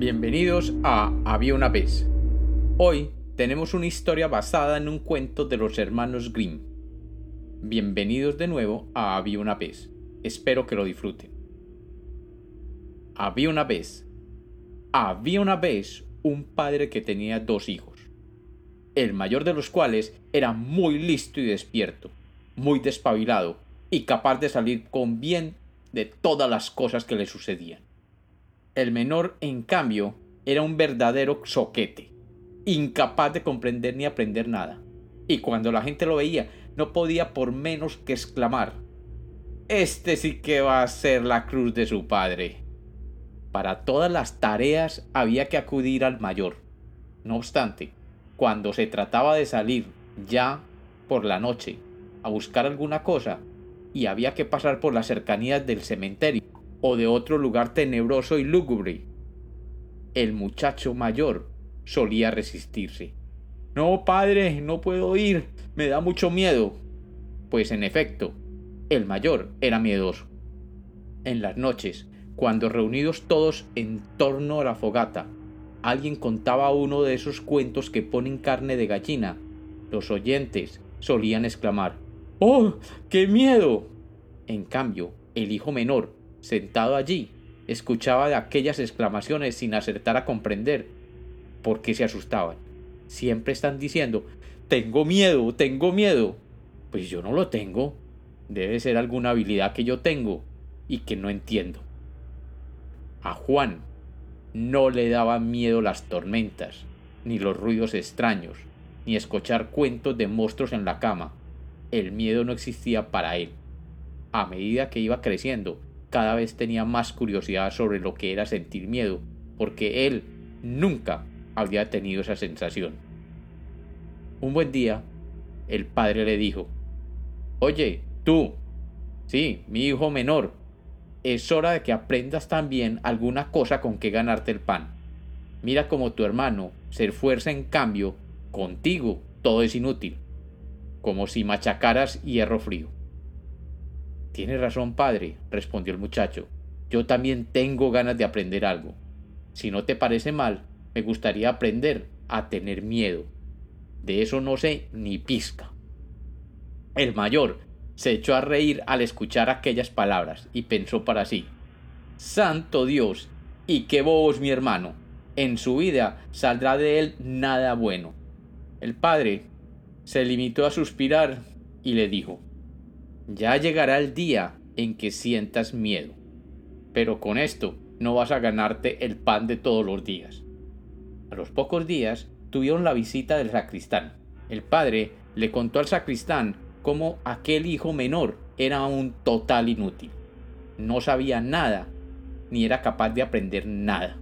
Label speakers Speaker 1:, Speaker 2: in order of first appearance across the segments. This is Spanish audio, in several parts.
Speaker 1: Bienvenidos a Había una vez. Hoy tenemos una historia basada en un cuento de los hermanos Grimm. Bienvenidos de nuevo a Había una vez. Espero que lo disfruten. Había una vez. Había una vez un padre que tenía dos hijos, el mayor de los cuales era muy listo y despierto, muy despabilado y capaz de salir con bien de todas las cosas que le sucedían. El menor, en cambio, era un verdadero soquete, incapaz de comprender ni aprender nada. Y cuando la gente lo veía, no podía por menos que exclamar, Este sí que va a ser la cruz de su padre. Para todas las tareas había que acudir al mayor. No obstante, cuando se trataba de salir ya por la noche a buscar alguna cosa y había que pasar por las cercanías del cementerio, o de otro lugar tenebroso y lúgubre. El muchacho mayor solía resistirse. No, padre, no puedo ir, me da mucho miedo. Pues en efecto, el mayor era miedoso. En las noches, cuando reunidos todos en torno a la fogata, alguien contaba uno de esos cuentos que ponen carne de gallina, los oyentes solían exclamar ¡Oh! ¡Qué miedo! En cambio, el hijo menor sentado allí, escuchaba aquellas exclamaciones sin acertar a comprender por qué se asustaban. Siempre están diciendo, tengo miedo, tengo miedo. Pues yo no lo tengo. Debe ser alguna habilidad que yo tengo y que no entiendo. A Juan no le daban miedo las tormentas, ni los ruidos extraños, ni escuchar cuentos de monstruos en la cama. El miedo no existía para él. A medida que iba creciendo, cada vez tenía más curiosidad sobre lo que era sentir miedo, porque él nunca había tenido esa sensación. Un buen día, el padre le dijo, Oye, tú, sí, mi hijo menor, es hora de que aprendas también alguna cosa con que ganarte el pan. Mira como tu hermano se esfuerza en cambio, contigo todo es inútil, como si machacaras hierro frío. Tiene razón, padre, respondió el muchacho. Yo también tengo ganas de aprender algo. Si no te parece mal, me gustaría aprender a tener miedo. De eso no sé ni pizca. El mayor se echó a reír al escuchar aquellas palabras y pensó para sí Santo Dios, y qué bobos mi hermano. En su vida saldrá de él nada bueno. El padre se limitó a suspirar y le dijo ya llegará el día en que sientas miedo. Pero con esto no vas a ganarte el pan de todos los días. A los pocos días tuvieron la visita del sacristán. El padre le contó al sacristán cómo aquel hijo menor era un total inútil. No sabía nada, ni era capaz de aprender nada.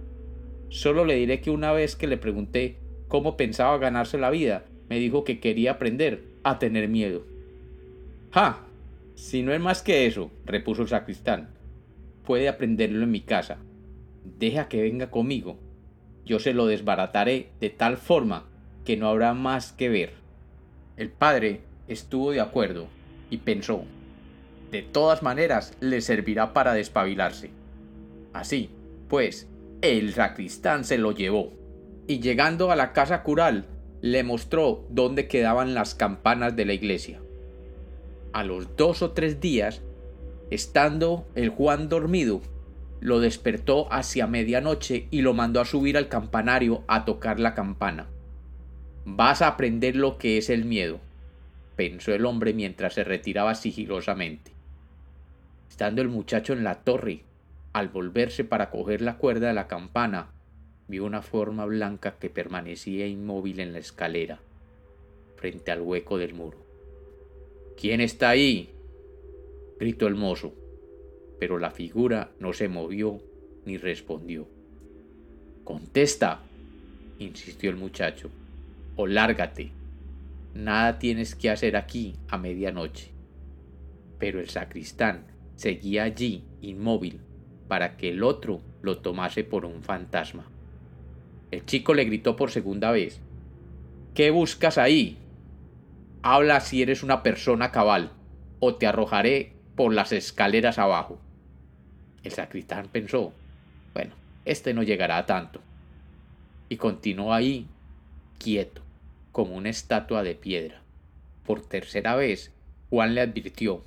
Speaker 1: Solo le diré que una vez que le pregunté cómo pensaba ganarse la vida, me dijo que quería aprender a tener miedo. ¡Ja! Si no es más que eso, repuso el sacristán, puede aprenderlo en mi casa. Deja que venga conmigo. Yo se lo desbarataré de tal forma que no habrá más que ver. El padre estuvo de acuerdo y pensó, de todas maneras le servirá para despabilarse. Así, pues, el sacristán se lo llevó, y llegando a la casa cural, le mostró dónde quedaban las campanas de la iglesia a los dos o tres días, estando el Juan dormido, lo despertó hacia medianoche y lo mandó a subir al campanario a tocar la campana. Vas a aprender lo que es el miedo, pensó el hombre mientras se retiraba sigilosamente. Estando el muchacho en la torre, al volverse para coger la cuerda de la campana, vio una forma blanca que permanecía inmóvil en la escalera, frente al hueco del muro. ¿Quién está ahí? gritó el mozo, pero la figura no se movió ni respondió. Contesta, insistió el muchacho, o lárgate. Nada tienes que hacer aquí a medianoche. Pero el sacristán seguía allí inmóvil para que el otro lo tomase por un fantasma. El chico le gritó por segunda vez. ¿Qué buscas ahí? Habla si eres una persona cabal, o te arrojaré por las escaleras abajo. El sacristán pensó, bueno, este no llegará a tanto. y continuó ahí, quieto, como una estatua de piedra. Por tercera vez, Juan le advirtió,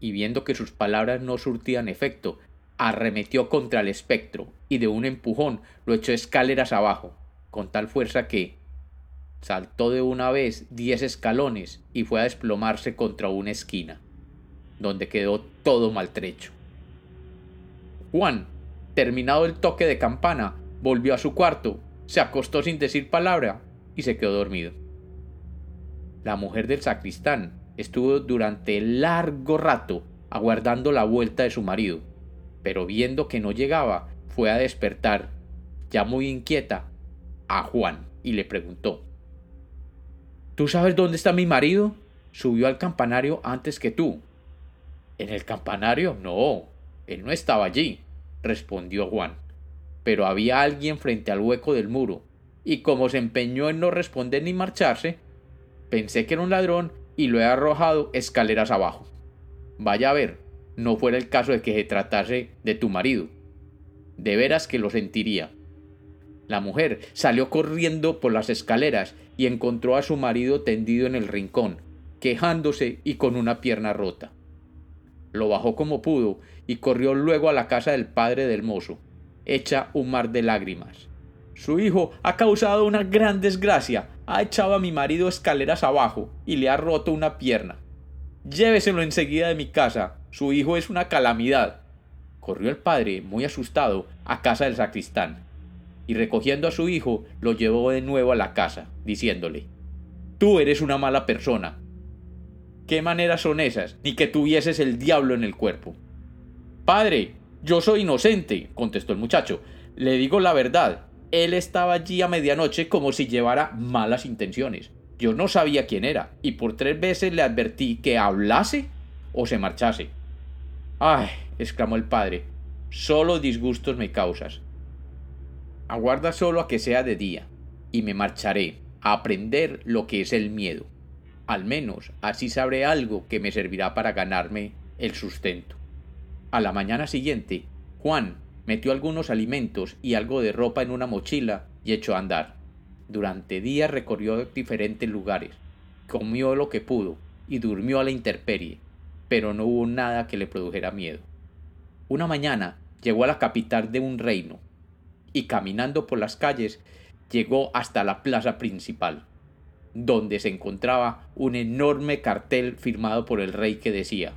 Speaker 1: y viendo que sus palabras no surtían efecto, arremetió contra el espectro y de un empujón lo echó escaleras abajo, con tal fuerza que saltó de una vez diez escalones y fue a desplomarse contra una esquina, donde quedó todo maltrecho. Juan, terminado el toque de campana, volvió a su cuarto, se acostó sin decir palabra y se quedó dormido. La mujer del sacristán estuvo durante largo rato aguardando la vuelta de su marido, pero viendo que no llegaba, fue a despertar, ya muy inquieta, a Juan y le preguntó ¿Tú sabes dónde está mi marido? Subió al campanario antes que tú. ¿En el campanario? No, él no estaba allí, respondió Juan. Pero había alguien frente al hueco del muro, y como se empeñó en no responder ni marcharse, pensé que era un ladrón y lo he arrojado escaleras abajo. Vaya a ver, no fuera el caso de que se tratase de tu marido. De veras que lo sentiría. La mujer salió corriendo por las escaleras y encontró a su marido tendido en el rincón, quejándose y con una pierna rota. Lo bajó como pudo y corrió luego a la casa del padre del mozo, hecha un mar de lágrimas. Su hijo ha causado una gran desgracia, ha echado a mi marido escaleras abajo y le ha roto una pierna. Lléveselo enseguida de mi casa, su hijo es una calamidad. Corrió el padre, muy asustado, a casa del sacristán y recogiendo a su hijo lo llevó de nuevo a la casa, diciéndole Tú eres una mala persona. ¿Qué maneras son esas? Ni que tuvieses el diablo en el cuerpo. Padre, yo soy inocente, contestó el muchacho. Le digo la verdad. Él estaba allí a medianoche como si llevara malas intenciones. Yo no sabía quién era, y por tres veces le advertí que hablase o se marchase. Ay, exclamó el padre, solo disgustos me causas. Aguarda solo a que sea de día, y me marcharé a aprender lo que es el miedo. Al menos así sabré algo que me servirá para ganarme el sustento. A la mañana siguiente, Juan metió algunos alimentos y algo de ropa en una mochila y echó a andar. Durante días recorrió diferentes lugares, comió lo que pudo y durmió a la intemperie, pero no hubo nada que le produjera miedo. Una mañana llegó a la capital de un reino, y caminando por las calles llegó hasta la plaza principal, donde se encontraba un enorme cartel firmado por el rey que decía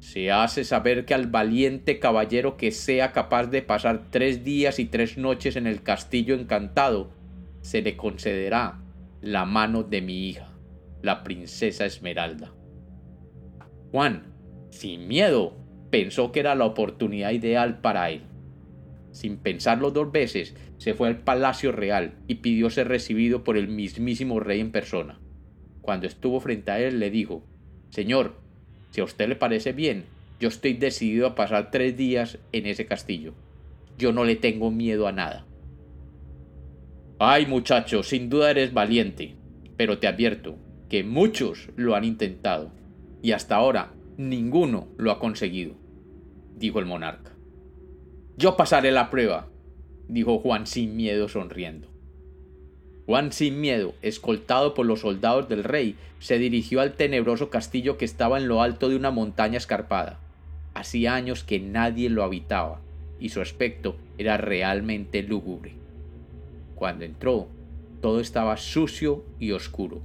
Speaker 1: Se hace saber que al valiente caballero que sea capaz de pasar tres días y tres noches en el castillo encantado, se le concederá la mano de mi hija, la princesa Esmeralda. Juan, sin miedo, pensó que era la oportunidad ideal para él sin pensarlo dos veces, se fue al palacio real y pidió ser recibido por el mismísimo rey en persona. Cuando estuvo frente a él le dijo Señor, si a usted le parece bien, yo estoy decidido a pasar tres días en ese castillo. Yo no le tengo miedo a nada. Ay, muchacho, sin duda eres valiente, pero te advierto que muchos lo han intentado, y hasta ahora ninguno lo ha conseguido, dijo el monarca. Yo pasaré la prueba, dijo Juan sin miedo sonriendo. Juan sin miedo, escoltado por los soldados del rey, se dirigió al tenebroso castillo que estaba en lo alto de una montaña escarpada. Hacía años que nadie lo habitaba, y su aspecto era realmente lúgubre. Cuando entró, todo estaba sucio y oscuro.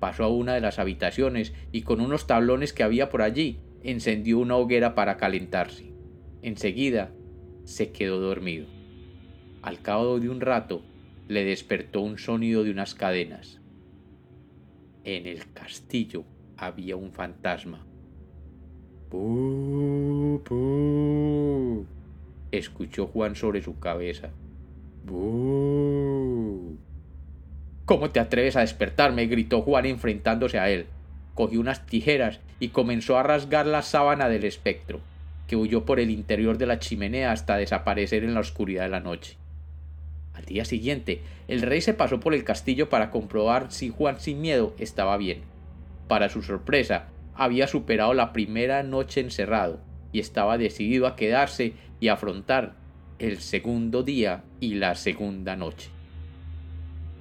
Speaker 1: Pasó a una de las habitaciones y con unos tablones que había por allí encendió una hoguera para calentarse. Enseguida se quedó dormido. Al cabo de un rato le despertó un sonido de unas cadenas. En el castillo había un fantasma. ¡Bú, escuchó Juan sobre su cabeza. ¡Bú! ¿Cómo te atreves a despertarme? gritó Juan enfrentándose a él. Cogió unas tijeras y comenzó a rasgar la sábana del espectro que huyó por el interior de la chimenea hasta desaparecer en la oscuridad de la noche. Al día siguiente, el rey se pasó por el castillo para comprobar si Juan sin miedo estaba bien. Para su sorpresa, había superado la primera noche encerrado y estaba decidido a quedarse y afrontar el segundo día y la segunda noche.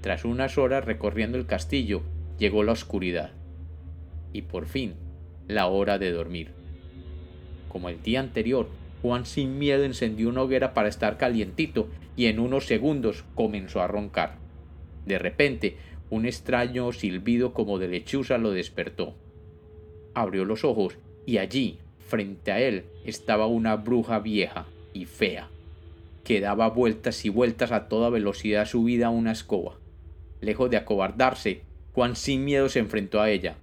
Speaker 1: Tras unas horas recorriendo el castillo, llegó la oscuridad. Y por fin, la hora de dormir. Como el día anterior, Juan sin miedo encendió una hoguera para estar calientito y en unos segundos comenzó a roncar. De repente, un extraño silbido como de lechuza lo despertó. Abrió los ojos y allí, frente a él, estaba una bruja vieja y fea, que daba vueltas y vueltas a toda velocidad subida a una escoba. Lejos de acobardarse, Juan sin miedo se enfrentó a ella.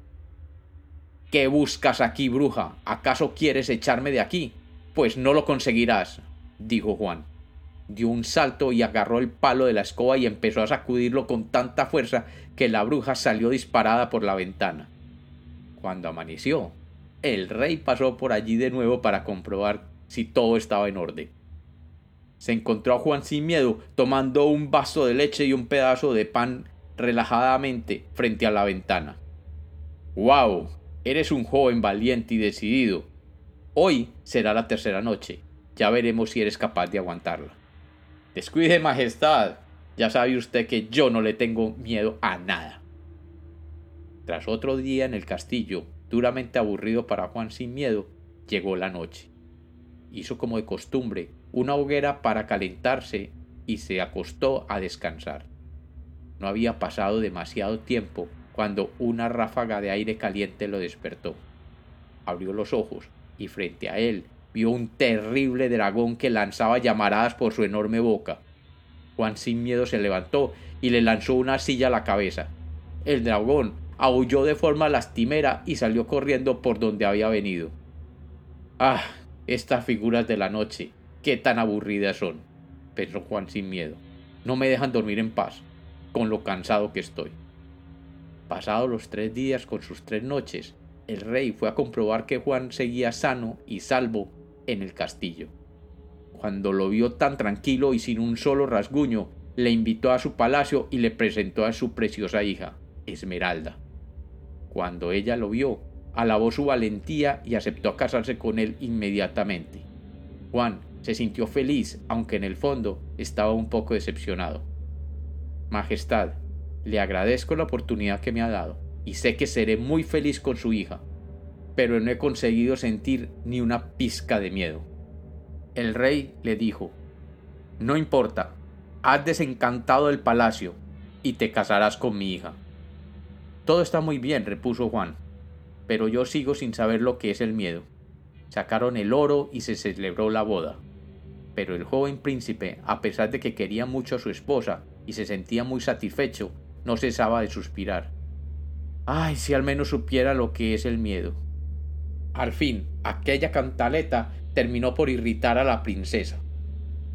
Speaker 1: ¿Qué buscas aquí, bruja? ¿Acaso quieres echarme de aquí? Pues no lo conseguirás, dijo Juan. Dio un salto y agarró el palo de la escoba y empezó a sacudirlo con tanta fuerza que la bruja salió disparada por la ventana. Cuando amaneció, el rey pasó por allí de nuevo para comprobar si todo estaba en orden. Se encontró a Juan sin miedo, tomando un vaso de leche y un pedazo de pan relajadamente frente a la ventana. ¡Wow! Eres un joven valiente y decidido. Hoy será la tercera noche. Ya veremos si eres capaz de aguantarla. Descuide, Majestad. Ya sabe usted que yo no le tengo miedo a nada. Tras otro día en el castillo, duramente aburrido para Juan sin miedo, llegó la noche. Hizo como de costumbre una hoguera para calentarse y se acostó a descansar. No había pasado demasiado tiempo cuando una ráfaga de aire caliente lo despertó. Abrió los ojos y frente a él vio un terrible dragón que lanzaba llamaradas por su enorme boca. Juan sin miedo se levantó y le lanzó una silla a la cabeza. El dragón aulló de forma lastimera y salió corriendo por donde había venido. Ah, estas figuras de la noche, qué tan aburridas son, pensó Juan sin miedo. No me dejan dormir en paz, con lo cansado que estoy. Pasados los tres días con sus tres noches, el rey fue a comprobar que Juan seguía sano y salvo en el castillo. Cuando lo vio tan tranquilo y sin un solo rasguño, le invitó a su palacio y le presentó a su preciosa hija, Esmeralda. Cuando ella lo vio, alabó su valentía y aceptó casarse con él inmediatamente. Juan se sintió feliz, aunque en el fondo estaba un poco decepcionado. Majestad, le agradezco la oportunidad que me ha dado, y sé que seré muy feliz con su hija, pero no he conseguido sentir ni una pizca de miedo. El rey le dijo, No importa, has desencantado el palacio y te casarás con mi hija. Todo está muy bien, repuso Juan, pero yo sigo sin saber lo que es el miedo. Sacaron el oro y se celebró la boda. Pero el joven príncipe, a pesar de que quería mucho a su esposa y se sentía muy satisfecho, no cesaba de suspirar. Ay, si al menos supiera lo que es el miedo. Al fin, aquella cantaleta terminó por irritar a la princesa.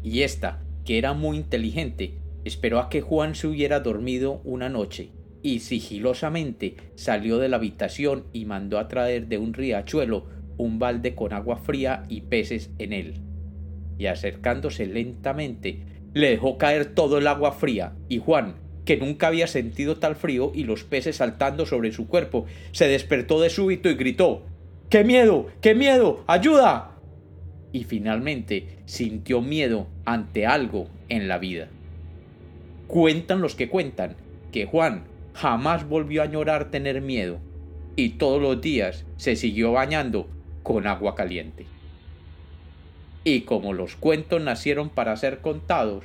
Speaker 1: Y ésta, que era muy inteligente, esperó a que Juan se hubiera dormido una noche y sigilosamente salió de la habitación y mandó a traer de un riachuelo un balde con agua fría y peces en él. Y acercándose lentamente, le dejó caer todo el agua fría, y Juan, que nunca había sentido tal frío y los peces saltando sobre su cuerpo, se despertó de súbito y gritó ¡Qué miedo! ¡Qué miedo! ¡Ayuda! Y finalmente sintió miedo ante algo en la vida. Cuentan los que cuentan que Juan jamás volvió a añorar tener miedo y todos los días se siguió bañando con agua caliente. Y como los cuentos nacieron para ser contados,